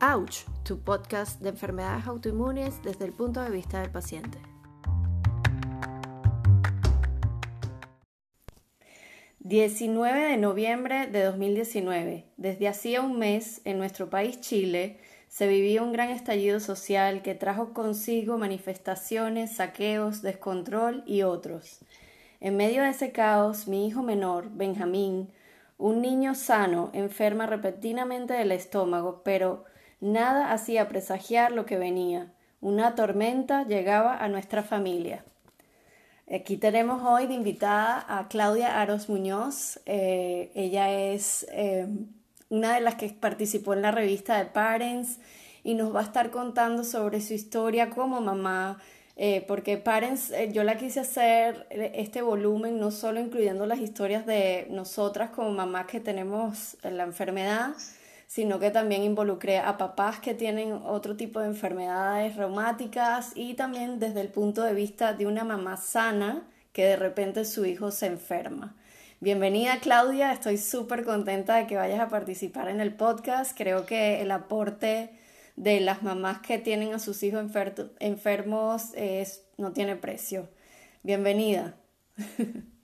Ouch, tu podcast de enfermedades autoinmunes desde el punto de vista del paciente. ...19 de noviembre de 2019... ...desde hacía un mes, en nuestro país Chile... ...se vivía un gran estallido social... ...que trajo consigo manifestaciones, saqueos, descontrol y otros... En medio de ese caos, mi hijo menor, Benjamín... ...un niño sano, enferma repentinamente del estómago... ...pero Nada hacía presagiar lo que venía. Una tormenta llegaba a nuestra familia. Aquí tenemos hoy de invitada a Claudia Aros Muñoz. Eh, ella es eh, una de las que participó en la revista de Parents y nos va a estar contando sobre su historia como mamá, eh, porque Parents, yo la quise hacer este volumen no solo incluyendo las historias de nosotras como mamás que tenemos la enfermedad, sino que también involucré a papás que tienen otro tipo de enfermedades reumáticas y también desde el punto de vista de una mamá sana que de repente su hijo se enferma. Bienvenida Claudia, estoy súper contenta de que vayas a participar en el podcast. Creo que el aporte de las mamás que tienen a sus hijos enfermos es, no tiene precio. Bienvenida.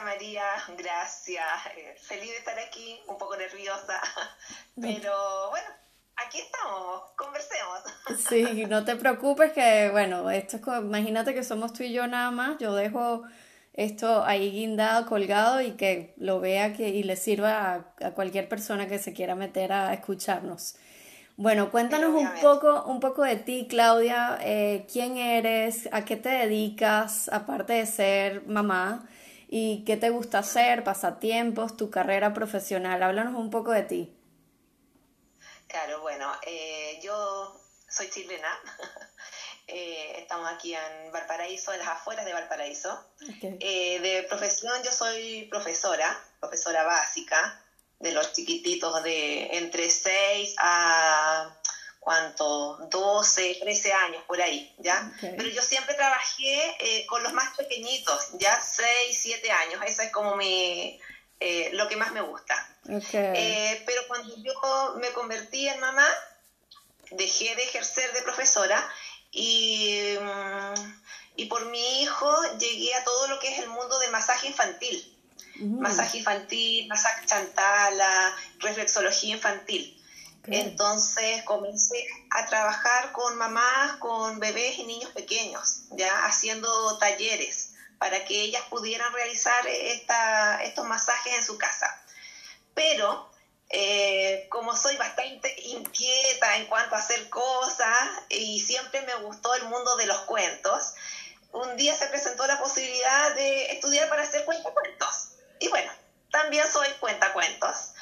Hola María, gracias. Eh, feliz de estar aquí, un poco nerviosa, pero bueno, aquí estamos, conversemos. Sí, no te preocupes que, bueno, esto es imagínate que somos tú y yo nada más, yo dejo esto ahí guindado, colgado y que lo vea que, y le sirva a, cualquier persona que se quiera meter a escucharnos. Bueno, cuéntanos un poco, un poco de ti, Claudia. Eh, ¿Quién eres? ¿A qué te dedicas? Aparte de ser mamá, y qué te gusta hacer, pasatiempos, tu carrera profesional. Háblanos un poco de ti. Claro, bueno, eh, yo soy chilena. Eh, estamos aquí en Valparaíso, en las afueras de Valparaíso. Eh, de profesión yo soy profesora, profesora básica de los chiquititos de entre 6 a ¿cuánto? 12, 13 años por ahí, ¿ya? Pero yo siempre trabajé eh, con los más pequeñitos, ya 6, 7 años, eso es como mi, eh, lo que más me gusta. Eh, pero cuando yo me convertí en mamá, dejé de ejercer de profesora y, mm, y por mi hijo llegué a todo lo que es el mundo de masaje infantil. Mm. Masaje infantil, masaje chantala, reflexología infantil. Entonces comencé a trabajar con mamás, con bebés y niños pequeños, ya haciendo talleres para que ellas pudieran realizar esta, estos masajes en su casa. Pero eh, como soy bastante inquieta en cuanto a hacer cosas y siempre me gustó el mundo de los cuentos, un día se presentó la posibilidad de estudiar para hacer cuentacuentos. Y bueno, también soy cuentacuentos.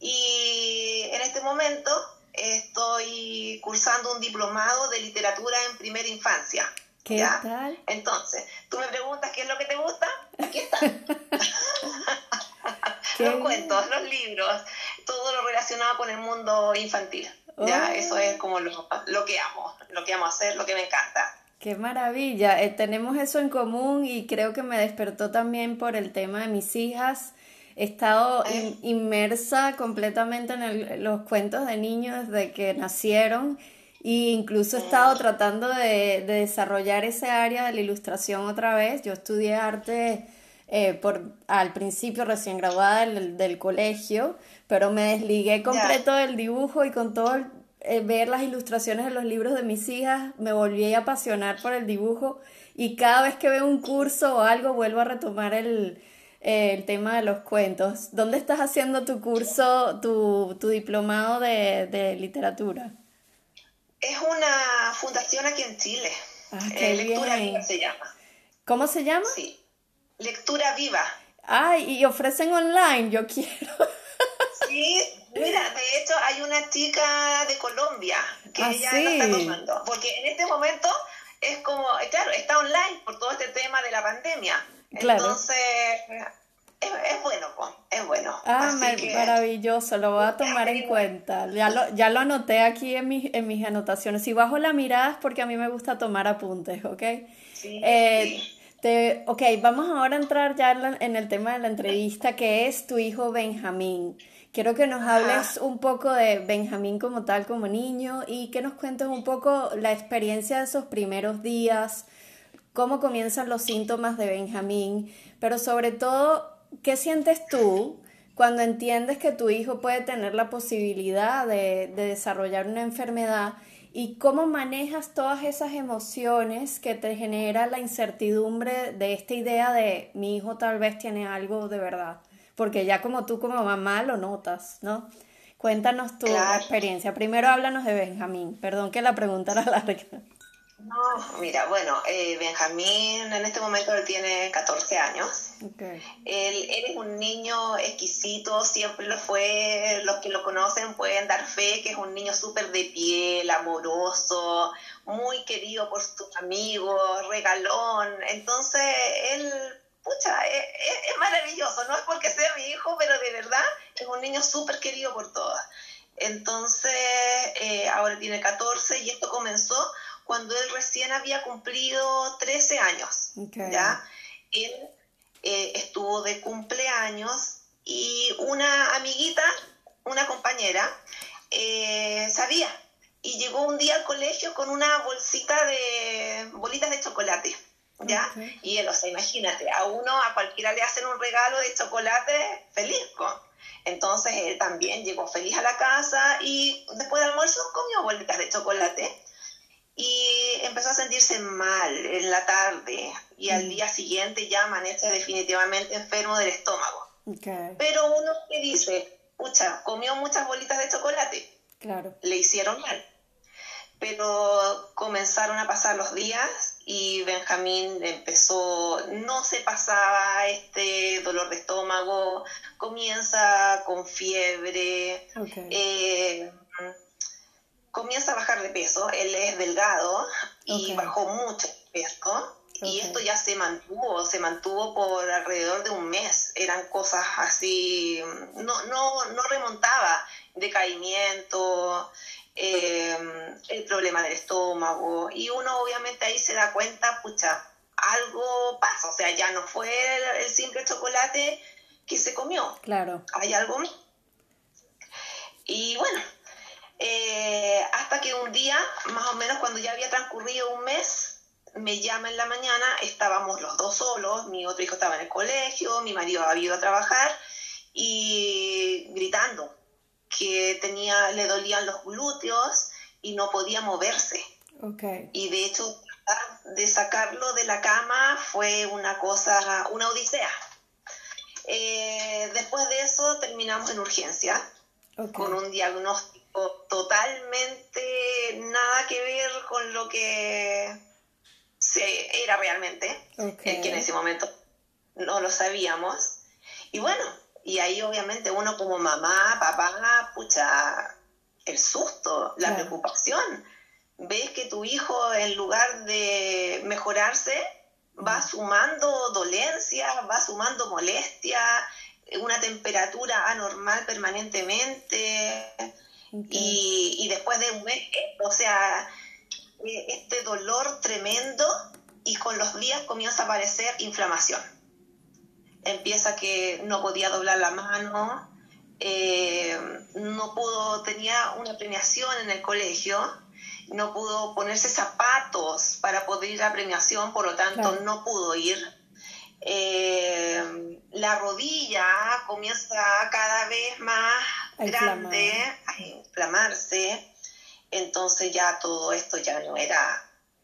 Y en este momento estoy cursando un diplomado de literatura en primera infancia. ¿Qué tal? Entonces, tú me preguntas qué es lo que te gusta, aquí está. los cuentos, los libros, todo lo relacionado con el mundo infantil. Ya, oh. eso es como lo, lo, que amo, lo que amo hacer, lo que me encanta. Qué maravilla, eh, tenemos eso en común y creo que me despertó también por el tema de mis hijas He estado inmersa completamente en los cuentos de niños desde que nacieron. E incluso he estado tratando de, desarrollar ese área de la ilustración otra vez. Yo estudié arte eh, por, al principio recién graduada del, colegio, pero me desligué completo del dibujo y con todo eh, ver las ilustraciones de los libros de mis hijas me volví a apasionar por el dibujo. Y cada vez que veo un curso o algo vuelvo a retomar el, el tema de los cuentos. ¿Dónde estás haciendo tu curso, tu, tu diplomado de, de, literatura? Es una fundación aquí en Chile. Ah, eh, Lectura Viva se llama. ¿Cómo se llama? Sí. Lectura Viva. Ay, y ofrecen online, yo quiero. Sí, mira, de hecho hay una chica de Colombia que ¿Ah, ella lo está tomando, porque en este momento es como, claro, está online por todo este tema de la pandemia. Entonces, es, bueno, es bueno. Ah, maravilloso, lo voy a tomar en cuenta. Ya lo, ya lo anoté aquí en, mis, en mis anotaciones. Si bajo la mirada es porque a mí me gusta tomar apuntes, ¿ok? Sí, eh, Te, ok, vamos ahora a entrar ya en el tema de la entrevista, que es tu hijo Benjamín. Quiero que nos hables un poco de Benjamín como tal, como niño, y que nos cuentes un poco la experiencia de esos primeros días, cómo comienzan los síntomas de Benjamín, pero sobre todo, ¿qué sientes tú cuando entiendes que tu hijo puede tener la posibilidad de, de desarrollar una enfermedad? y cómo manejas todas esas emociones que te genera la incertidumbre de esta idea de mi hijo tal vez tiene algo de verdad, porque ya como tú como mamá lo notas, ¿no? Cuéntanos tu experiencia. Primero háblanos de Benjamín. Perdón que la pregunta era larga. No, mira, bueno, eh, Benjamín en este momento él tiene 14 años. Él, él, es un niño exquisito, siempre lo fue, los que lo conocen pueden dar fe que es un niño súper de piel, amoroso, muy querido por sus amigos, regalón. Entonces, él, pucha, es, es, maravilloso, no es porque sea mi hijo, pero de verdad es un niño súper querido por todas. Entonces, eh, ahora tiene 14 y esto comenzó cuando él recién había cumplido 13 años. ¿ya? Él eh, estuvo de cumpleaños y una amiguita, una compañera, eh, sabía y llegó un día al colegio con una bolsita de bolitas de chocolate. ¿Ya? Y él, o sea, imagínate, a uno, a cualquiera le hacen un regalo de chocolate feliz. Entonces él también llegó feliz a la casa y después del almuerzo comió bolitas de chocolate y empezó a sentirse mal en la tarde y al mm. día siguiente ya amanece definitivamente enfermo del estómago. Pero uno que dice, pucha, comió muchas bolitas de chocolate. Claro. Le hicieron mal. Pero comenzaron a pasar los días y Benjamín empezó, no se pasaba este dolor de estómago, comienza con fiebre, eh, comienza a bajar de peso, él es delgado y bajó mucho peso. Y esto ya se mantuvo, se mantuvo por alrededor de un mes. Eran cosas así, no, no, no remontaba, decaimiento, eh, el problema del estómago. Y uno obviamente ahí se da cuenta, pucha, algo pasa. O sea, ya no fue el, simple chocolate que se comió. Claro. Hay algo más. Y bueno, eh, hasta que un día, más o menos cuando ya había transcurrido un mes, me llama en la mañana, estábamos los dos solos, mi otro hijo estaba en el colegio, mi marido había ido a trabajar y gritando que tenía, le dolían los glúteos y no podía moverse. Y de hecho, de sacarlo de la cama fue una cosa, una odisea. Eh, después de eso terminamos en urgencia con un diagnóstico totalmente nada que ver con lo que se era realmente, que en ese momento no lo sabíamos. Y bueno, y ahí obviamente uno como mamá, papá, pucha, el susto, la preocupación. Ves que tu hijo en lugar de mejorarse va sumando dolencias, va sumando molestias, una temperatura anormal permanentemente, y, después de un mes, o sea, e, este dolor tremendo y con los días comienza a aparecer inflamación. Empieza que no podía doblar la mano, eh, no pudo, tenía una premiación en el colegio, no pudo ponerse zapatos para poder ir a premiación, por lo tanto no pudo ir. Eh, la rodilla comienza cada vez más grande inflamarse, entonces ya todo esto ya no era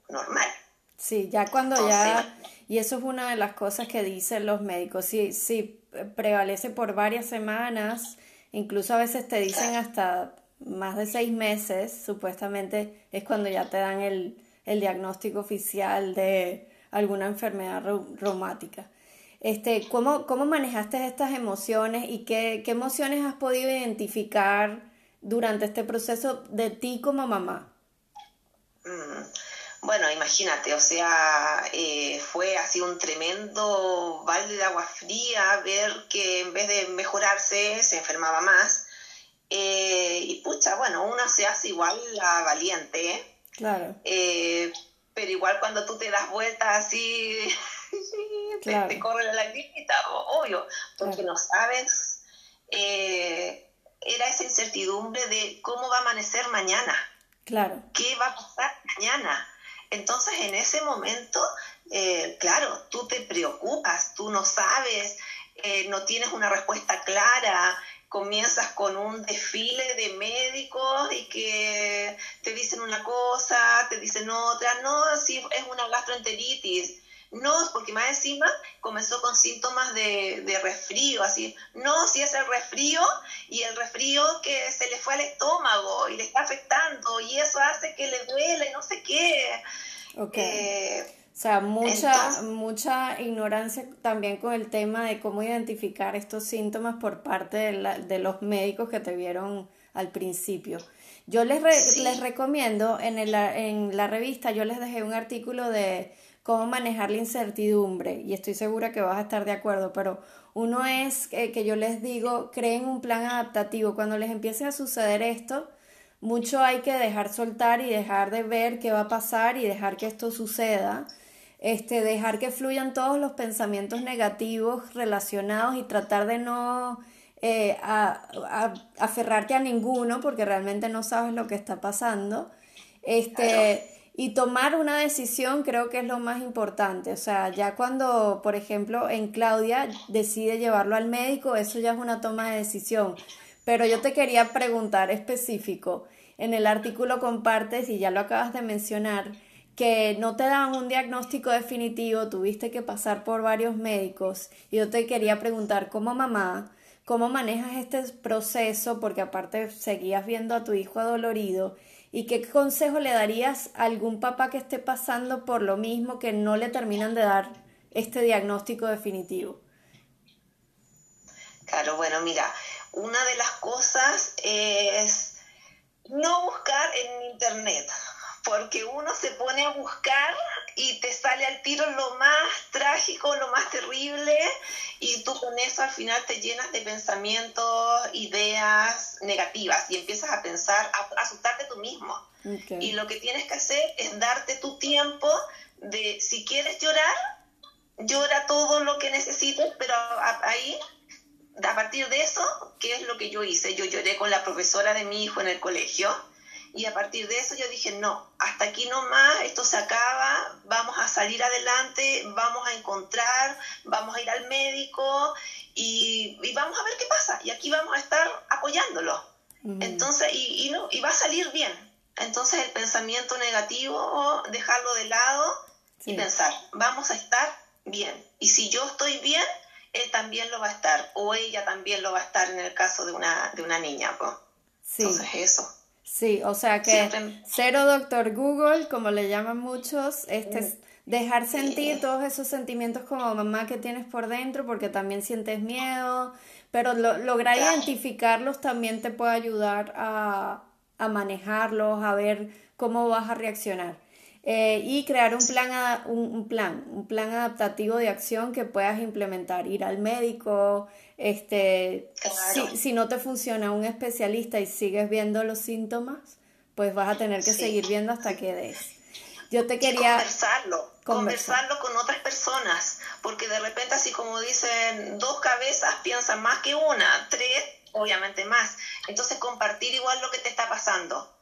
normal. Sí, ya cuando ya, y eso es una de las cosas que dicen los médicos, si, si prevalece por varias semanas, incluso a veces te dicen hasta más de seis meses, supuestamente es cuando ya te dan el, el diagnóstico oficial de alguna enfermedad reumática. Este, ¿cómo, ¿Cómo manejaste estas emociones y qué, emociones has podido identificar durante este proceso de ti como mamá? Mm, bueno, imagínate, o sea, eh, fue así un tremendo balde de agua fría ver que en vez de mejorarse se enfermaba más. Eh, y pucha, bueno, uno se hace igual la valiente, ¿eh? Claro. pero igual cuando tú te das vueltas así te, corre la lagrimita, obvio, porque no sabes, eh, era esa incertidumbre de cómo va a amanecer mañana. Claro. ¿Qué va a pasar mañana? Entonces, en ese momento, eh, claro, tú te preocupas, tú no sabes, eh, no tienes una respuesta clara, comienzas con un desfile de médicos y que te dicen una cosa, te dicen otra, no, si es una gastroenteritis, no, porque más encima comenzó con síntomas de, de resfrío, así, no, si es el resfrío y el resfrío que se le fue al estómago y le está afectando y eso hace que le duele, no sé qué. Okay. Eh, o sea, mucha, mucha ignorancia también con el tema de cómo identificar estos síntomas por parte de, los médicos que te vieron al principio. Yo les, les recomiendo, en, el, en la revista yo les dejé un artículo de cómo manejar la incertidumbre y estoy segura que vas a estar de acuerdo, pero uno es que yo les digo, creen un plan adaptativo. Cuando les empiece a suceder esto, mucho hay que dejar soltar y dejar de ver qué va a pasar y dejar que esto suceda este, dejar que fluyan todos los pensamientos negativos relacionados y tratar de no eh, aferrarte a ninguno porque realmente no sabes lo que está pasando. Este, Y tomar una decisión creo que es lo más importante. O sea, ya cuando, por ejemplo, en Claudia decide llevarlo al médico, eso ya es una toma de decisión. Pero yo te quería preguntar específico. En el artículo compartes, y ya lo acabas de mencionar, que no te dan un diagnóstico definitivo, tuviste que pasar por varios médicos y yo te quería preguntar como mamá, ¿cómo manejas este proceso? Porque aparte seguías viendo a tu hijo adolorido y qué consejo le darías a algún papá que esté pasando por lo mismo que no le terminan de dar este diagnóstico definitivo. Claro, bueno, mira, una de las cosas es no buscar en internet porque uno se pone a buscar y te sale al tiro lo más trágico, lo más terrible, y tú con eso al final te llenas de pensamientos, ideas negativas y empiezas a pensar, a asustarte tú mismo. Y lo que tienes que hacer es darte tu tiempo de, si quieres llorar, llora todo lo que necesites, pero ahí a partir de eso, ¿qué es lo que yo hice? Yo lloré con la profesora de mi hijo en el colegio y a partir de eso yo dije, no, hasta aquí no más, esto se acaba, vamos a salir adelante, vamos a encontrar, vamos a ir al médico y, vamos a ver qué pasa. Y aquí vamos a estar apoyándolo. Entonces, y, no, y va a salir bien. Entonces el pensamiento negativo, dejarlo de lado y pensar, vamos a estar bien. Y si yo estoy bien, él también lo va a estar, o ella también lo va a estar en el caso de una, de una niña. Pues. Entonces eso. Sí, o sea que cero doctor Google, como le llaman muchos, este es dejar sentir todos esos sentimientos como mamá que tienes por dentro, porque también sientes miedo, pero lograr identificarlos también te puede ayudar a, a manejarlos, a ver cómo vas a reaccionar. Eh, y crear un plan, un, plan, un plan adaptativo de acción que puedas implementar, ir al médico, este, si, no te funciona un especialista y sigues viendo los síntomas, pues vas a tener que seguir viendo hasta que des. Yo te quería... conversarlo, conversarlo con otras personas, porque de repente así como dicen, dos cabezas piensan más que una, tres, obviamente más. Entonces compartir igual lo que te está pasando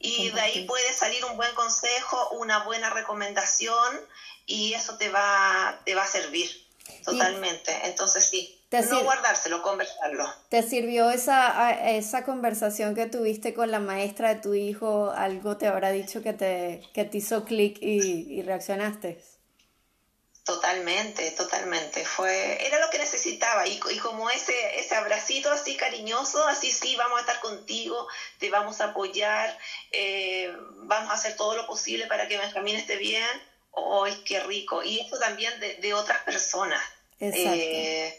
y de ahí puede salir un buen consejo, una buena recomendación y eso te va, te va a servir totalmente. Entonces sí, no guardárselo, conversarlo. ¿Te sirvió esa, esa conversación que tuviste con la maestra de tu hijo? ¿Algo te habrá dicho que te, que te hizo clic y, y reaccionaste? Totalmente, totalmente. Fue, era lo que necesitaba y, y, como ese, ese abracito así cariñoso, así sí, vamos a estar contigo, te vamos a apoyar, eh, vamos a hacer todo lo posible para que Benjamín esté bien. ¡Ay, qué rico! Y esto también de, de otras personas eh,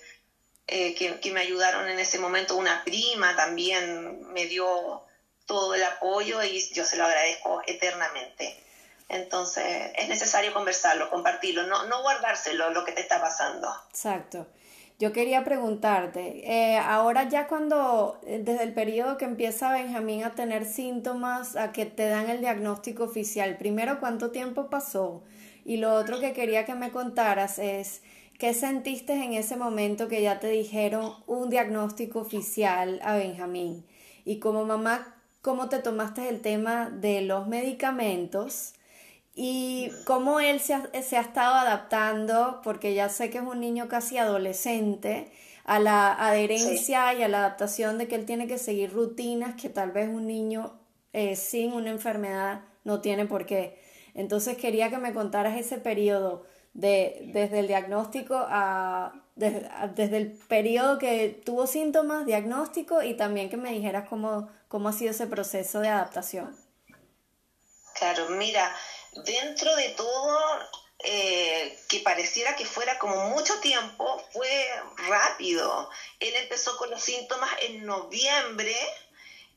eh, que, que me ayudaron en ese momento. Una prima también me dio todo el apoyo y yo se lo agradezco eternamente. Entonces es necesario conversarlo, compartirlo, no, no guardárselo lo que te está pasando. Exacto. Yo quería preguntarte, eh, ahora ya cuando, eh, desde el periodo que empieza Benjamín a tener síntomas, a que te dan el diagnóstico oficial, primero, ¿cuánto tiempo pasó? Y lo otro que quería que me contaras es, ¿qué sentiste en ese momento que ya te dijeron un diagnóstico oficial a Benjamín? Y como mamá, ¿cómo te tomaste el tema de los medicamentos? Y cómo él se ha, se ha, estado adaptando, porque ya sé que es un niño casi adolescente, a la adherencia y a la adaptación de que él tiene que seguir rutinas que tal vez un niño eh, sin una enfermedad no tiene por qué. Entonces quería que me contaras ese periodo de, desde el diagnóstico a desde, el periodo que tuvo síntomas, diagnóstico y también que me dijeras cómo, cómo ha sido ese proceso de adaptación. Claro, mira, dentro de todo, eh, que pareciera que fuera como mucho tiempo, fue rápido. Él empezó con los síntomas en noviembre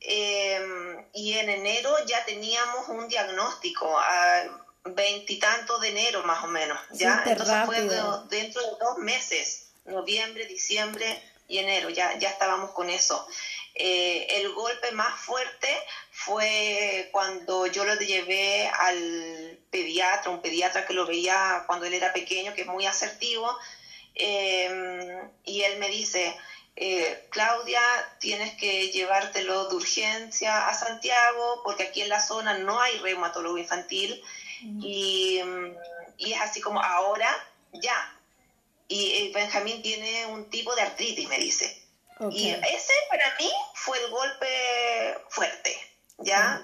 eh, y en enero ya teníamos un diagnóstico. A, veintitantos de enero más o menos, ¿ya? Entonces fue dentro de dos meses, noviembre, diciembre y enero, ya, ya estábamos con eso. Eh, el golpe más fuerte fue cuando yo lo llevé al pediatra, un pediatra que lo veía cuando él era pequeño, que es muy asertivo, em, y él me dice, eh, Claudia, tienes que llevártelo de urgencia a Santiago porque aquí en la zona no hay reumatólogo infantil y, y, es así como ahora, ya. Y eh, Benjamín tiene un tipo de artritis, me dice. Y ese para mí fue el golpe fuerte, ya,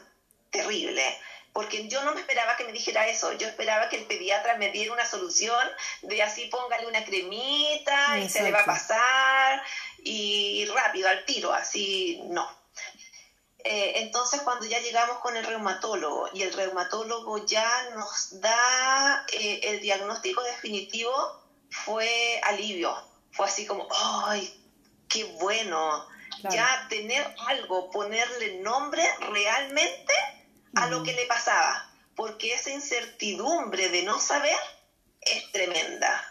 terrible. Porque yo no me esperaba que me dijera eso, yo esperaba que el pediatra me diera una solución de así póngale una cremita y se le va a pasar y rápido al tiro, así no. Eh, entonces, cuando ya llegamos con el reumatólogo y el reumatólogo ya nos da eh, el diagnóstico definitivo, fue alivio. Fue así como, ¡ay, qué bueno! Ya tener algo, ponerle nombre realmente a lo que le pasaba. Porque esa incertidumbre de no saber es tremenda.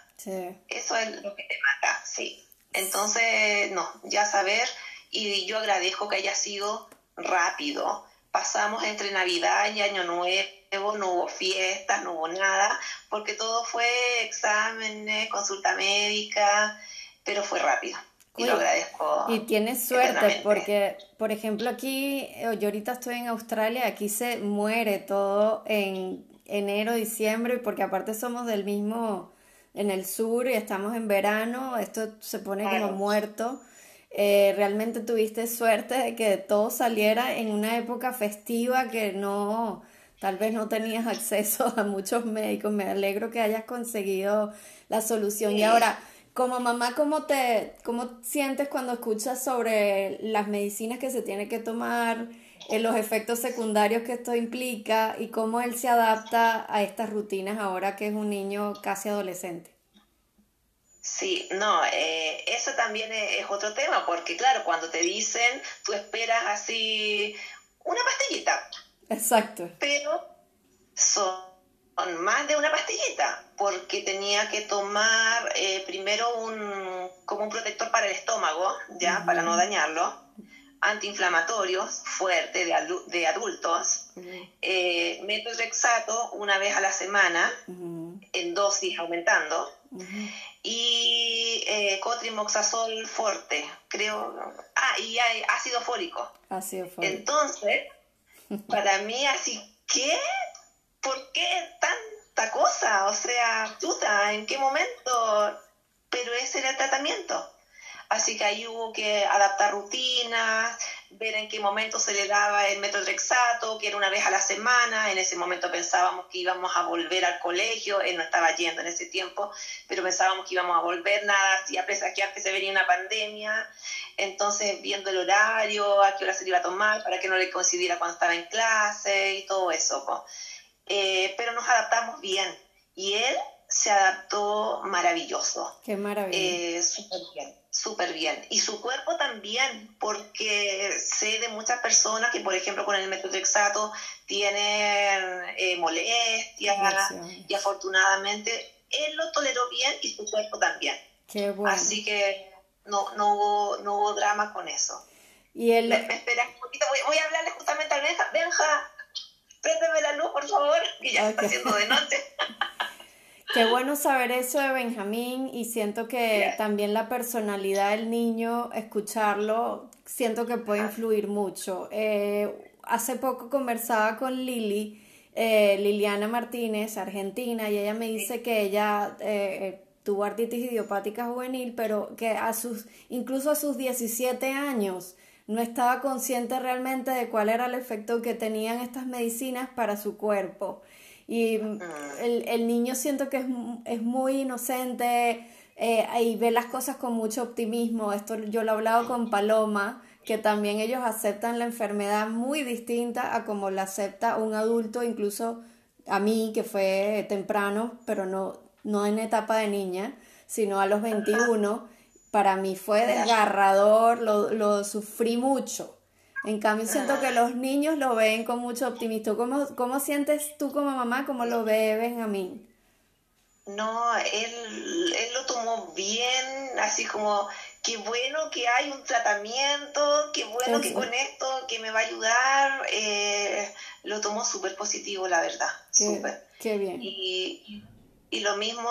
Eso es lo que te mata, sí. Entonces, no, ya saber, y yo agradezco que haya sido rápido. Pasamos entre Navidad y Año Nuevo, no hubo fiestas, no hubo nada, porque todo fue exámenes, consulta médica, pero fue rápido. Y lo agradezco. Y tienes suerte porque, por ejemplo, aquí, yo ahorita estoy en Australia, aquí se muere todo en enero, diciembre, porque aparte somos del mismo, en el sur y estamos en verano, esto se pone como muerto. Eh, realmente tuviste suerte de que todo saliera en una época festiva que no, tal vez no tenías acceso a muchos médicos. Me alegro que hayas conseguido la solución. Y ahora, como mamá, ¿cómo te, cómo sientes cuando escuchas sobre las medicinas que se tiene que tomar, eh, los efectos secundarios que esto implica y cómo él se adapta a estas rutinas ahora que es un niño casi adolescente? Sí, no, eh, eso también es, otro tema, porque claro, cuando te dicen, tú esperas así una pastillita. Exacto. Pero son más de una pastillita, porque tenía que tomar eh, primero un, como un protector para el estómago, ya, para no dañarlo, antiinflamatorios fuerte de, de adultos, eh, metrexato una vez a la semana, en dosis aumentando, y eh, cotrimoxazol fuerte, creo. Ah, y hay ácido fólico. Ácido fólico. Entonces, para mí así, ¿qué? ¿Por qué tanta cosa? O sea, puta, ¿en qué momento? Pero ese era el tratamiento. Así que ahí hubo que adaptar rutinas, ver en qué momento se le daba el metotrexato, que era una vez a la semana. En ese momento pensábamos que íbamos a volver al colegio, él no estaba yendo en ese tiempo, pero pensábamos que íbamos a volver, nada, y a presagiar que se venía una pandemia. Entonces, viendo el horario, a qué hora se le iba a tomar, para que no le coincidiera cuando estaba en clase y todo eso. Eh, pero nos adaptamos bien. Y él se adaptó maravilloso. Qué maravilla. Eh, súper bien, súper bien. Y su cuerpo también, porque sé de muchas personas que, por ejemplo, con el metotrexato tienen eh, molestias y afortunadamente él lo toleró bien y su cuerpo también. Qué bueno. Así que no, no, hubo, no hubo drama con eso. Y él... Me, un poquito, voy, a hablarle justamente a Benja. Benja, préndeme la luz, por favor, que ya está haciendo de noche. Qué bueno saber eso de Benjamín y siento que también la personalidad del niño, escucharlo, siento que puede influir mucho. Eh, hace poco conversaba con Lili, eh, Liliana Martínez, argentina, y ella me dice que ella eh, tuvo artritis idiopática juvenil, pero que a sus, incluso a sus 17 años, no estaba consciente realmente de cuál era el efecto que tenían estas medicinas para su cuerpo. Y el, el niño siento que es, es muy inocente eh, y ve las cosas con mucho optimismo. Esto yo lo he hablado con Paloma, que también ellos aceptan la enfermedad muy distinta a como la acepta un adulto, incluso a mí, que fue temprano, pero no, no en etapa de niña, sino a los 21. Para mí fue desgarrador, lo, lo sufrí mucho. En cambio, siento que los niños lo ven con mucho optimismo. ¿Cómo, cómo sientes tú como mamá, cómo lo ve Benjamín? No, él, él lo tomó bien, así como, qué bueno que hay un tratamiento, qué bueno que con esto, que me va a ayudar. Eh, lo tomó súper positivo, la verdad. Súper. Qué bien. Y, y lo mismo,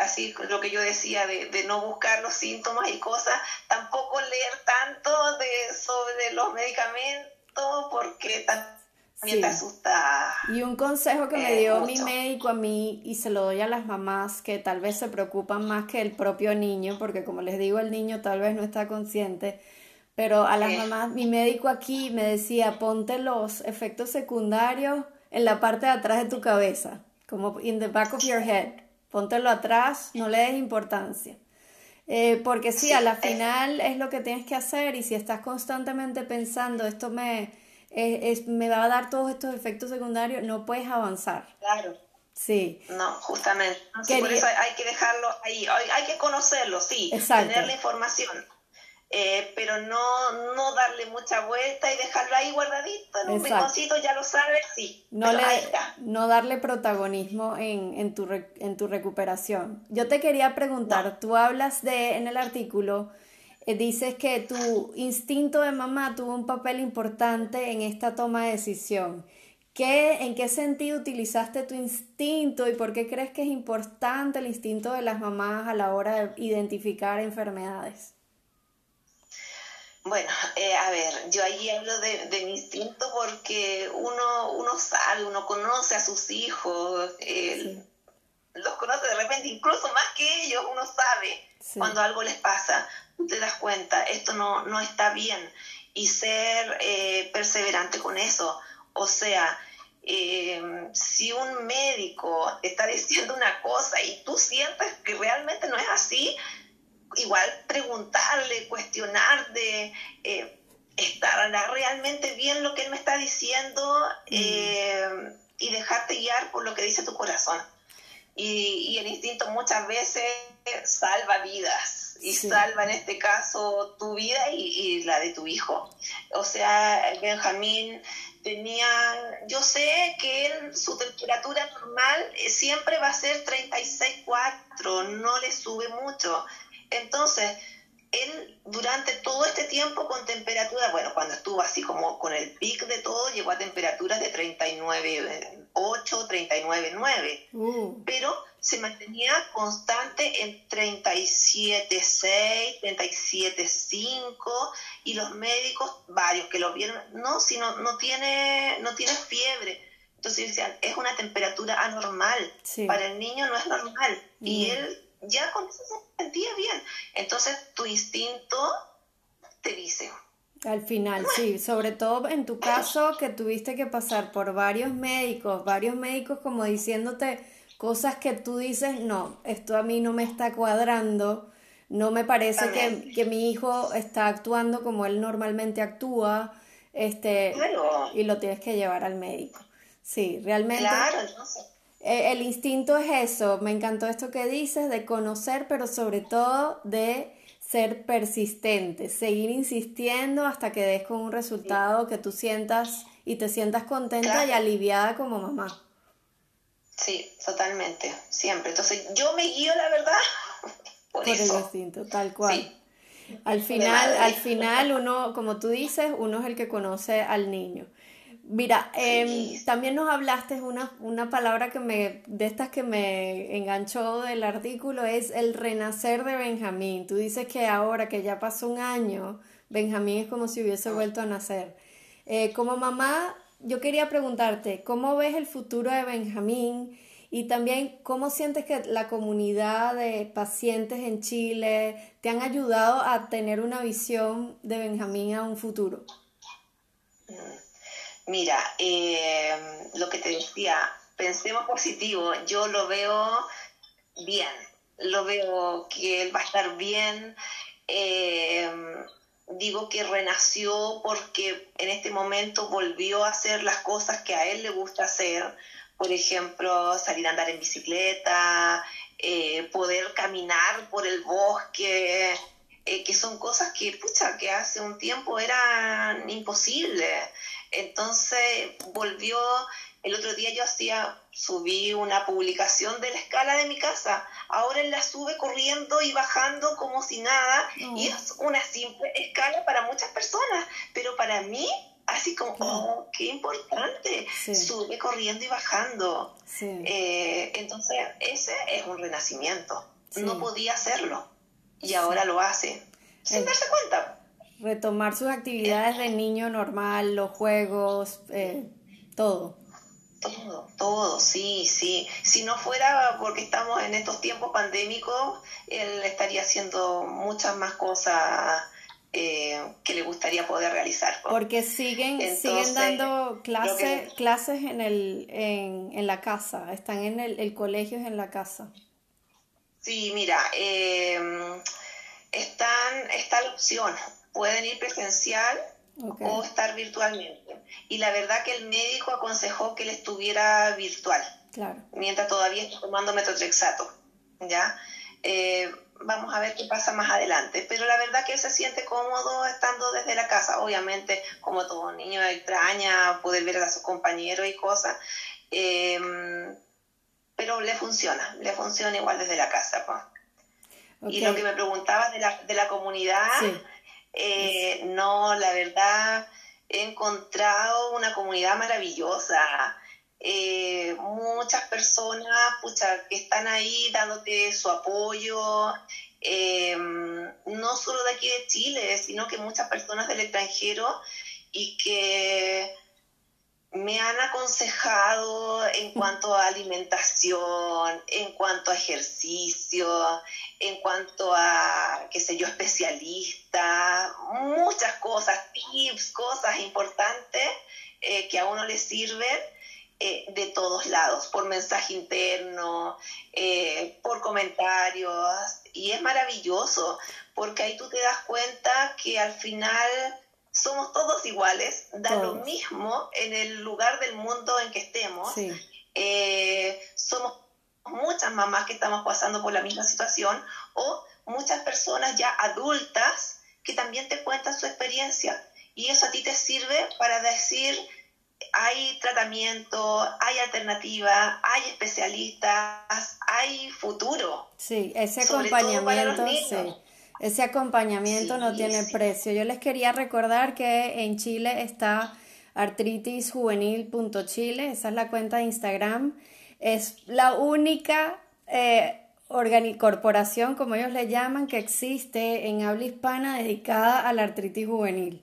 así lo que yo decía, de, de, no buscar los síntomas y cosas, tampoco leer tanto de, sobre los medicamentos porque también te asusta. Y un consejo que me dio mi médico a mí y se lo doy a las mamás que tal vez se preocupan más que el propio niño, porque como les digo, el niño tal vez no está consciente. Pero a las mamás, mi médico aquí me decía, ponte los efectos secundarios en la parte de atrás de tu cabeza como in the back of your head. Póntelo atrás, no le des importancia. Eh, porque sí, a la final es lo que tienes que hacer y si estás constantemente pensando, esto me, es, me va a dar todos estos efectos secundarios, no puedes avanzar. Claro. Sí. No, justamente. por eso hay, que dejarlo ahí, hay, que conocerlo, sí, tener la información. Eh, pero no, no darle mucha vuelta y dejarlo ahí guardadito en un rinconcito, ya lo sabes, sí. No, le, no darle protagonismo en, en, tu, en tu recuperación. Yo te quería preguntar, tú hablas de, en el artículo, eh, dices que tu instinto de mamá tuvo un papel importante en esta toma de decisión. ¿Qué, ¿En qué sentido utilizaste tu instinto y por qué crees que es importante el instinto de las mamás a la hora de identificar enfermedades? Bueno, eh, a ver, yo ahí hablo de, mi instinto porque uno, uno sabe, uno conoce a sus hijos, los conoce de repente, incluso más que ellos, uno sabe cuando algo les pasa, te das cuenta, esto no, no está bien, y ser eh, perseverante con eso, o sea, eh, si un médico está diciendo una cosa y tú sientes que realmente no es así, igual preguntarle, cuestionar de eh, ¿estará realmente bien lo que él me está diciendo? Eh, y dejarte guiar por lo que dice tu corazón. Y, el instinto muchas veces salva vidas y salva en este caso tu vida y, la de tu hijo. O sea, Benjamín tenía, yo sé que él, su temperatura normal eh, siempre va a ser 36,4, no le sube mucho. Entonces, él durante todo este tiempo con temperatura, bueno, cuando estuvo así como con el pic de todo, llegó a temperaturas de 39,8, 39,9, uh. pero se mantenía constante en 37,6, 37,5 y los médicos, varios que lo vieron, no, si no, no, tiene, no tiene fiebre. Entonces decían, es una temperatura anormal, para el niño no es normal. Y mm. él ya con eso se sentía bien. Entonces tu instinto te dice. Al final, sí, sobre todo en tu caso que tuviste que pasar por varios médicos, varios médicos como diciéndote cosas que tú dices, no, esto a mí no me está cuadrando, no me parece que, que, mi hijo está actuando como él normalmente actúa, este, y lo tienes que llevar al médico. Sí, realmente. Claro, eh, el instinto es eso, me encantó esto que dices, de conocer, pero sobre todo de ser persistente, seguir insistiendo hasta que des con un resultado que tú sientas y te sientas contenta y aliviada como mamá. Sí, totalmente, siempre. Entonces yo me guío, la verdad, por, el instinto, tal cual. Al final, al final uno, como tú dices, uno es el que conoce al niño. Mira, em, también nos hablaste una, una palabra que me, de estas que me enganchó del artículo, es el renacer de Benjamín. Tú dices que ahora que ya pasó un año, Benjamín es como si hubiese vuelto a nacer. Eh, como mamá, yo quería preguntarte, ¿cómo ves el futuro de Benjamín? Y también, ¿cómo sientes que la comunidad de pacientes en Chile te han ayudado a tener una visión de Benjamín a un futuro? Mira, eh, lo que te decía, pensemos positivo, yo lo veo bien, lo veo que él va a estar bien. Eh, digo que renació porque en este momento volvió a hacer las cosas que a él le gusta hacer, por ejemplo, salir a andar en bicicleta, eh, poder caminar por el bosque, eh, que son cosas que, pucha, que hace un tiempo eran imposibles. Entonces volvió, el otro día yo hacía, subí una publicación de la escala de mi casa, ahora él la sube corriendo y bajando como si nada, y es una simple escala para muchas personas, pero para mí así como, oh, qué importante, sube corriendo y bajando. Eh, entonces, ese es un renacimiento. No podía hacerlo y ahora lo hace sin darse cuenta. Retomar sus actividades de niño normal, los juegos, eh, todo. Todo, todo, sí, sí. Si no fuera porque estamos en estos tiempos pandémicos, él estaría haciendo muchas más cosas eh, que le gustaría poder realizar. Porque siguen, siguen dando clases clases en, el, en, la casa, están en el, el colegio en la casa. Sí, mira, em, están, está la opción, pueden ir presencial o estar virtualmente. Y la verdad que el médico aconsejó que él estuviera virtual, claro. mientras todavía está tomando metotrexato, ¿ya? Eh, vamos a ver qué pasa más adelante. Pero la verdad que él se siente cómodo estando desde la casa. Obviamente, como todo niño extraña poder ver a sus compañeros y cosas. Em, pero le funciona, le funciona igual desde la casa. Y lo que me preguntabas de la, de la comunidad, eh, no, la verdad, he encontrado una comunidad maravillosa. Eh, muchas personas pucha, que están ahí dándote su apoyo, eh, no solo de aquí de Chile, sino que muchas personas del extranjero y que me han aconsejado en cuanto a alimentación, en cuanto a ejercicio, en cuanto a, qué sé yo, especialista, muchas cosas, tips, cosas importantes eh, que a uno le sirven eh, de todos lados, por mensaje interno, eh, por comentarios, y es maravilloso, porque ahí tú te das cuenta que al final somos todos iguales, da lo mismo en el lugar del mundo en que estemos. Eh, somos muchas mamás que estamos pasando por la misma situación o muchas personas ya adultas que también te cuentan su experiencia. Y eso a ti te sirve para decir, hay tratamiento, hay alternativa, hay especialistas, hay futuro. Sí, ese acompañamiento, sí. Ese acompañamiento no tiene precio. Yo les quería recordar que en Chile está artritisjuvenil.chile, esa es la cuenta de Instagram. Es la única eh, corporación, como ellos le llaman, que existe en habla hispana dedicada a la artritis juvenil.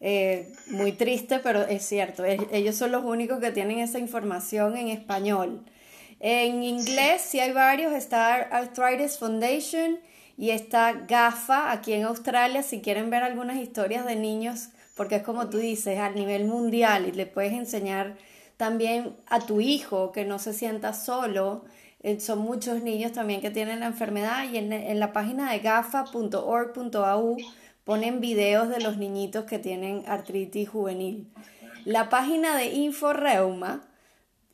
Eh, muy triste, pero es cierto, ellos son los únicos que tienen esa información en español. En inglés sí hay varios, está Arthritis Foundation y está GAFA aquí en Australia, si quieren ver algunas historias de niños, porque es como tú dices, a nivel mundial y le puedes enseñar también a tu hijo que no se sienta solo. Eh, son muchos niños también que tienen la enfermedad y en, en la página de gafa.org.au ponen videos de los niñitos que tienen artritis juvenil. La página de InfoReuma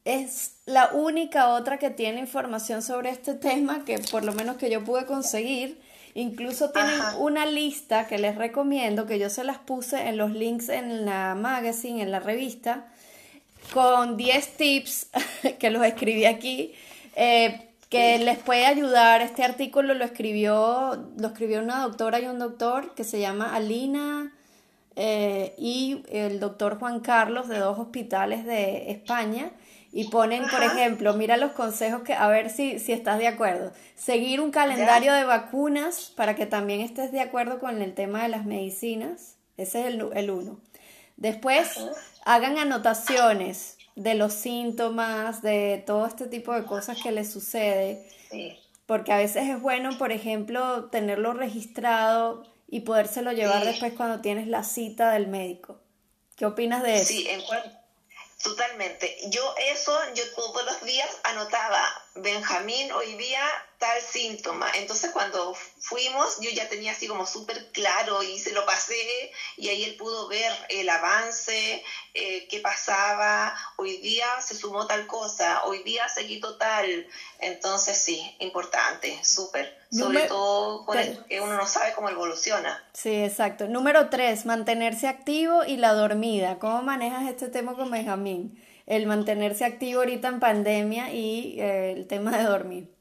es la única otra que tiene información sobre este tema que por lo menos que yo pude conseguir. Incluso tienen una lista que les recomiendo, que yo se las puse en los links en la magazine, en la revista, con 10 tips que los escribí aquí, eh, que les puede ayudar. Este artículo lo escribió, lo escribió una doctora y un doctor que se llama Alina eh, y el doctor Juan Carlos de dos hospitales de España y ponen, por ejemplo, mira los consejos que, a ver si, si estás de acuerdo, seguir un calendario de vacunas para que también estés de acuerdo con el tema de las medicinas, ese es el, el uno. Después, hagan anotaciones de los síntomas, de todo este tipo de cosas que les sucede, porque a veces es bueno, por ejemplo, tenerlo registrado y podérselo llevar después cuando tienes la cita del médico. ¿Qué opinas de eso? Sí, en Totalmente. Yo eso, yo todos los días anotaba, Benjamín, hoy día tal síntoma. Entonces cuando fuimos, yo ya tenía así como súper claro y se lo pasé y ahí él pudo ver el avance, eh, qué pasaba. Hoy día se sumó tal cosa, hoy día se quitó tal. Entonces sí, importante, súper. Sobre todo con que uno no sabe cómo evoluciona. Sí, exacto. Número tres, mantenerse activo y la dormida. ¿Cómo manejas este tema con Benjamín? El mantenerse activo ahorita en pandemia y eh, el tema de dormir.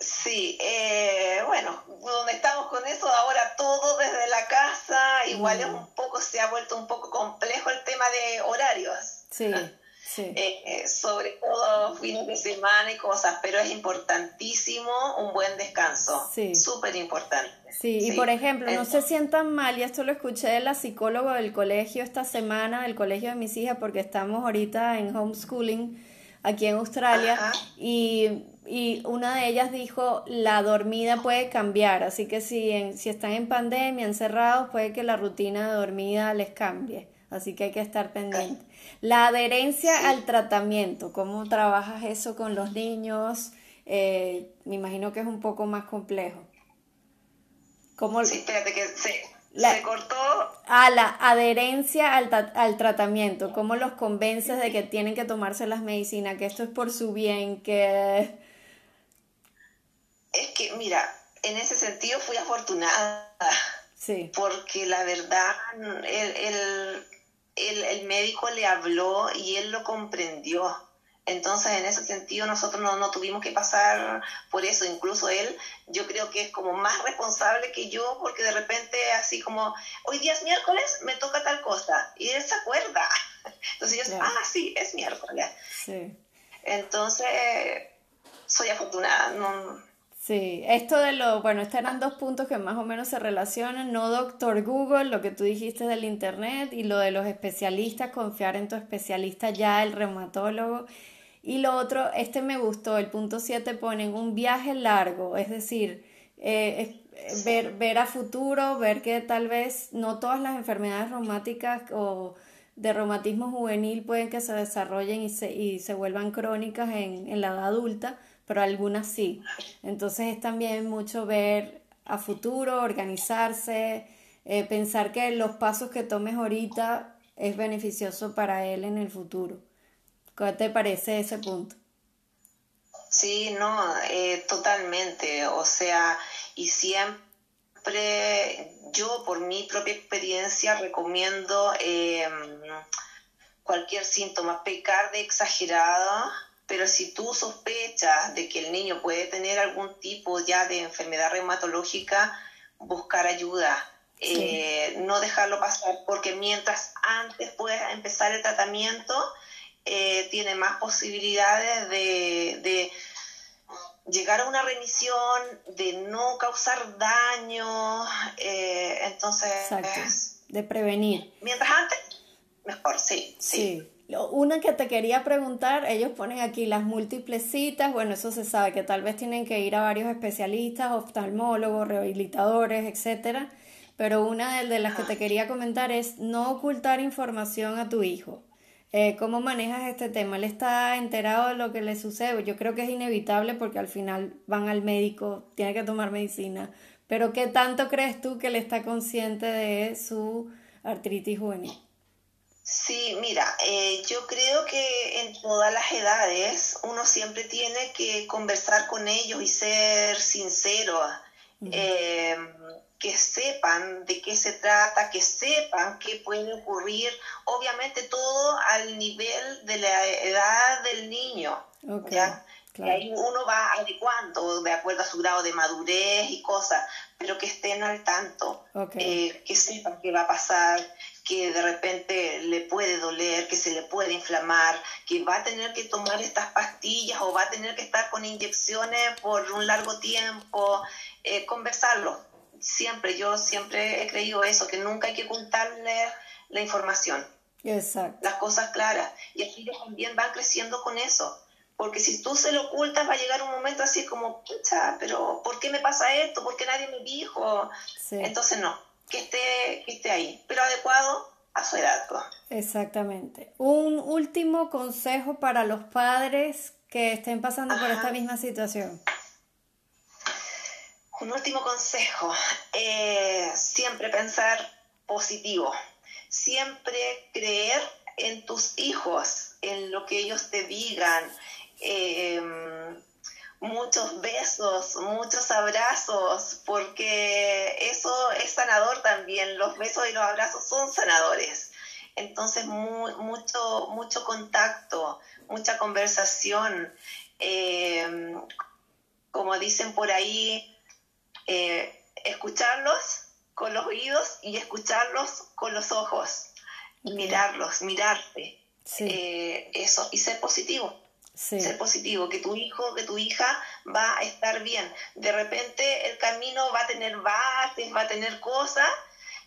Sí, eh, bueno, donde estamos con eso ahora todo desde la casa, igual es mm. un poco, se ha vuelto un poco complejo el tema de horarios. Sí, sí. Eh, sobre todo fines de semana y cosas, pero es importantísimo un buen descanso. Sí. Súper importante. Sí, y por ejemplo, no se sientan mal, y esto lo escuché de la psicóloga del colegio esta semana, del colegio de mis hijas, porque estamos ahorita en homeschooling aquí en Australia, y y una de ellas dijo, la dormida puede cambiar, así que si, en, si están en pandemia, encerrados, puede que la rutina de dormida les cambie, así que hay que estar pendiente. La adherencia al tratamiento, ¿cómo trabajas eso con los niños? Eh, me imagino que es un poco más complejo. ¿Cómo... Sí, espérate que se, cortó. A la adherencia al, al, tratamiento, ¿cómo los convences de que tienen que tomarse las medicinas, que esto es por su bien, que es que, mira, en ese sentido fui afortunada. Sí. Porque la verdad, el, el, médico le habló y él lo comprendió. Entonces, en ese sentido, nosotros no, no, tuvimos que pasar por eso. Incluso él, yo creo que es como más responsable que yo, porque de repente, así como, hoy día es miércoles, me toca tal cosa. Y él se acuerda. Entonces, yo, ah, sí, es miércoles. Sí. Entonces, soy afortunada. No, Sí, esto de lo, bueno, estos eran dos puntos que más o menos se relacionan, no doctor Google, lo que tú dijiste del Internet y lo de los especialistas, confiar en tu especialista ya, el reumatólogo. Y lo otro, este me gustó, el punto 7 ponen un viaje largo, es decir, eh, ver, ver a futuro, ver que tal vez no todas las enfermedades reumáticas o de reumatismo juvenil pueden que se desarrollen y se, y se vuelvan crónicas en, en la edad adulta pero algunas sí. Entonces es también mucho ver a futuro, organizarse, eh, pensar que los pasos que tomes ahorita es beneficioso para él en el futuro. ¿Qué te parece ese punto? Sí, no, eh, totalmente. O sea, y siempre yo por mi propia experiencia recomiendo em, cualquier síntoma, pecar de exagerada pero si tú sospechas de que el niño puede tener algún tipo ya de enfermedad reumatológica, buscar ayuda. Eh, no dejarlo pasar, porque mientras antes pueda empezar el tratamiento, eh, tiene más posibilidades de, llegar a una remisión, de no causar daño, eh, entonces... de prevenir. Mientras antes, mejor, sí. sí. Una que te quería preguntar, ellos ponen aquí las múltiples citas, bueno, eso se sabe que tal vez tienen que ir a varios especialistas, oftalmólogos, rehabilitadores, etcétera, pero una de, las que te quería comentar es no ocultar información a tu hijo. Eh, ¿Cómo manejas este tema? ¿Él está enterado de lo que le sucede? Yo creo que es inevitable porque al final van al médico, tiene que tomar medicina, pero ¿qué tanto crees tú que él está consciente de su artritis juvenil? Sí, mira, eh, yo creo que en todas las edades uno siempre tiene que conversar con ellos y ser sincero, eh, que sepan de qué se trata, que sepan qué puede ocurrir, obviamente todo al nivel de la edad del niño, ¿ya? Y ahí uno va adecuando de acuerdo a su grado de madurez y cosas, pero que estén al tanto, eh, que sepan qué va a pasar, que de repente le puede doler, que se le puede inflamar, que va a tener que tomar estas pastillas o va a tener que estar con inyecciones por un largo tiempo, eh, conversarlo. Siempre, yo siempre he creído eso, que nunca hay que ocultarle la información. Exacto. Las cosas claras. Y así ellos también van creciendo con eso porque si tú se lo ocultas va a llegar un momento así como, pucha, pero ¿por qué me pasa esto? ¿Por qué nadie me dijo? Entonces no, que esté, que esté ahí, pero adecuado a su edad. Exactamente. Un último consejo para los padres que estén pasando por esta misma situación. Un último consejo, eh, siempre pensar positivo, siempre creer en tus hijos, en lo que ellos te digan, eh, muchos besos, muchos abrazos, porque eso es sanador también, los besos y los abrazos son sanadores. Entonces, mucho, mucho contacto, mucha conversación, em, como dicen por ahí, eh, escucharlos con los oídos y escucharlos con los ojos, mirarlos, mirarte, eh, eso, y ser positivo ser positivo, que tu hijo, que tu hija va a estar bien. De repente el camino va a tener bases, va a tener cosas,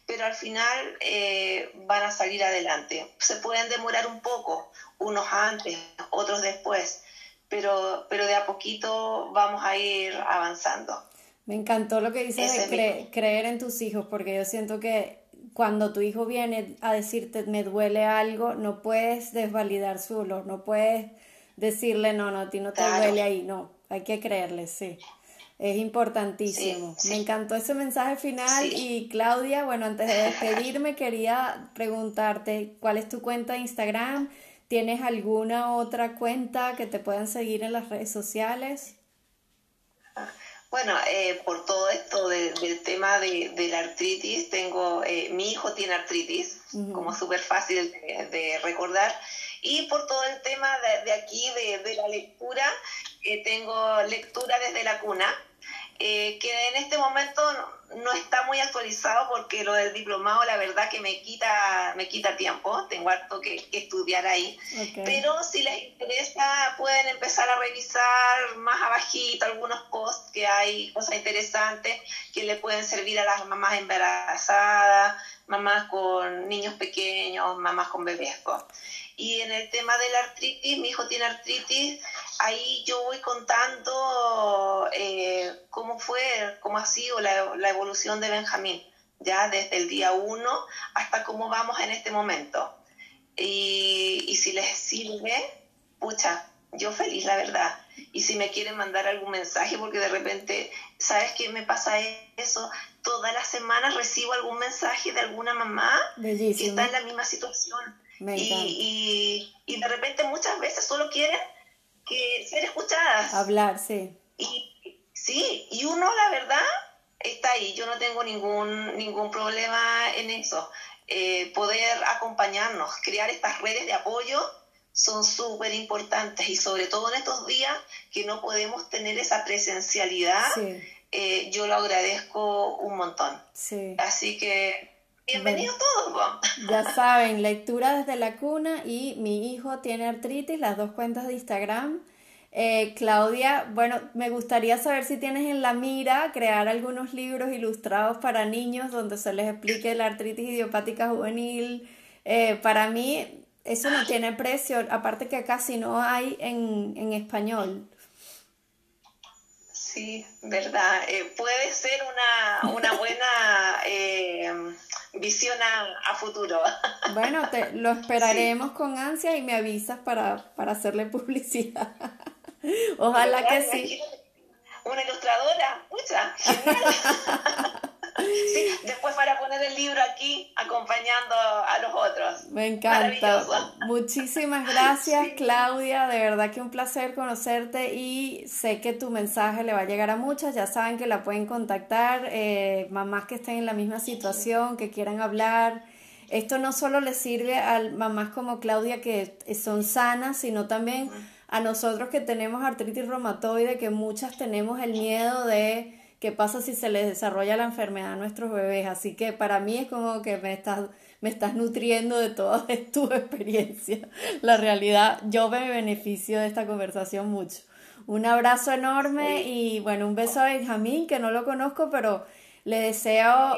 pero al final eh, van a salir adelante. Se pueden demorar un poco, unos antes, otros después, pero, pero de a poquito vamos a ir avanzando. Me encantó lo que dices de creer en tus hijos, porque yo siento que cuando tu hijo viene a decirte me duele algo, no puedes desvalidar su dolor, no puedes decirle, no, no, a ti no te duele ahí, no, hay que creerle, sí. Es importantísimo. Me encantó ese mensaje final y Claudia, bueno, antes de despedirme quería preguntarte cuál es tu cuenta de Instagram. ¿Tienes alguna otra cuenta que te puedan seguir en las redes sociales? Bueno, eh, por todo esto del tema de, la artritis, tengo, eh, mi hijo tiene artritis, como súper fácil de recordar, y por todo el tema de, aquí, de, la lectura, eh, tengo lectura desde la cuna, eh, que en este momento no, está muy actualizado porque lo del diplomado la verdad que me quita, me quita tiempo, tengo harto que, estudiar ahí, pero si les interesa pueden empezar a revisar más abajito algunos posts que hay, cosas interesantes que le pueden servir a las mamás embarazadas, mamás con niños pequeños, mamás con bebés. Y en el tema de la artritis, mi hijo tiene artritis, ahí yo voy contando eh, cómo fue, cómo ha sido la, evolución de Benjamín, ya desde el día uno hasta cómo vamos en este momento. Y, y si les sirve, pucha, yo feliz, la verdad. Y si me quieren mandar algún mensaje, porque de repente, ¿sabes qué me pasa eso? Todas las semanas recibo algún mensaje de alguna mamá que está en la misma situación y, y, de repente muchas veces solo quieren que ser escuchadas. Hablar, sí. Y, sí, y uno la verdad está ahí, yo no tengo ningún, ningún problema en eso. Eh, poder acompañarnos, crear estas redes de apoyo son súper importantes y sobre todo en estos días que no podemos tener esa presencialidad, eh, yo lo agradezco un montón. Sí. Así que Bienvenidos todos. Ya saben, lectura desde la cuna y mi hijo tiene artritis, las dos cuentas de Instagram. Eh, Claudia, bueno, me gustaría saber si tienes en la mira crear algunos libros ilustrados para niños donde se les explique la artritis idiopática juvenil. Eh, para mí eso no tiene precio, aparte que casi no hay en, en español. Sí, verdad. Eh, puede ser una, una buena visión a, futuro. Bueno, te, lo esperaremos con ansia y me avisas para, para hacerle publicidad. Ojalá que sí. Una ilustradora, mucha, genial. Sí, después para poner el libro aquí acompañando a los otros. Me encanta. Muchísimas gracias Claudia, de verdad que un placer conocerte y sé que tu mensaje le va a llegar a muchas, ya saben que la pueden contactar, eh, mamás que estén en la misma situación, que quieran hablar. Esto no solo le sirve a mamás como Claudia que son sanas, sino también a nosotros que tenemos artritis reumatoide, que muchas tenemos el miedo de qué pasa si se les desarrolla la enfermedad a nuestros bebés. Así que para mí es como que me estás, me estás nutriendo de toda tu experiencia. La realidad, yo me beneficio de esta conversación mucho. Un abrazo enorme y bueno, un beso a Benjamín, que no lo conozco, pero le deseo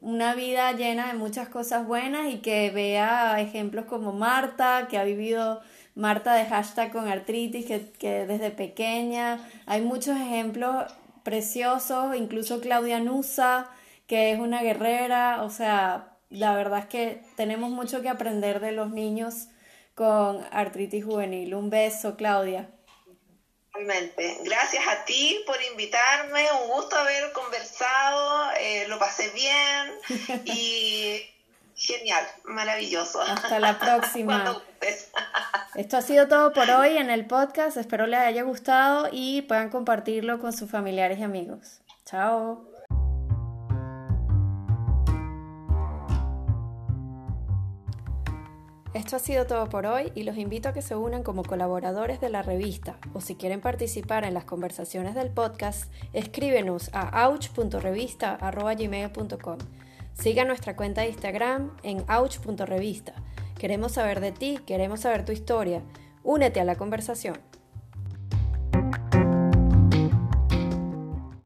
una vida llena de muchas cosas buenas y que vea ejemplos como Marta, que ha vivido Marta de hashtag con artritis, que, que desde pequeña hay muchos ejemplos preciosos, incluso Claudia Nusa, que es una guerrera, o sea, la verdad es que tenemos mucho que aprender de los niños con artritis juvenil. Un beso, Claudia. Realmente. Gracias a ti por invitarme, un gusto haber conversado, eh, lo pasé bien y genial, maravilloso. Hasta la próxima. Esto ha sido todo por hoy en el podcast, espero les haya gustado y puedan compartirlo con sus familiares y amigos. Chao. Esto ha sido todo por hoy y los invito a que se unan como colaboradores de la revista o si quieren participar en las conversaciones del podcast, escríbenos a ouch.revista.gmail.com. Siga nuestra cuenta de Instagram en ouch.revista. Queremos saber de ti, queremos saber tu historia. Únete a la conversación.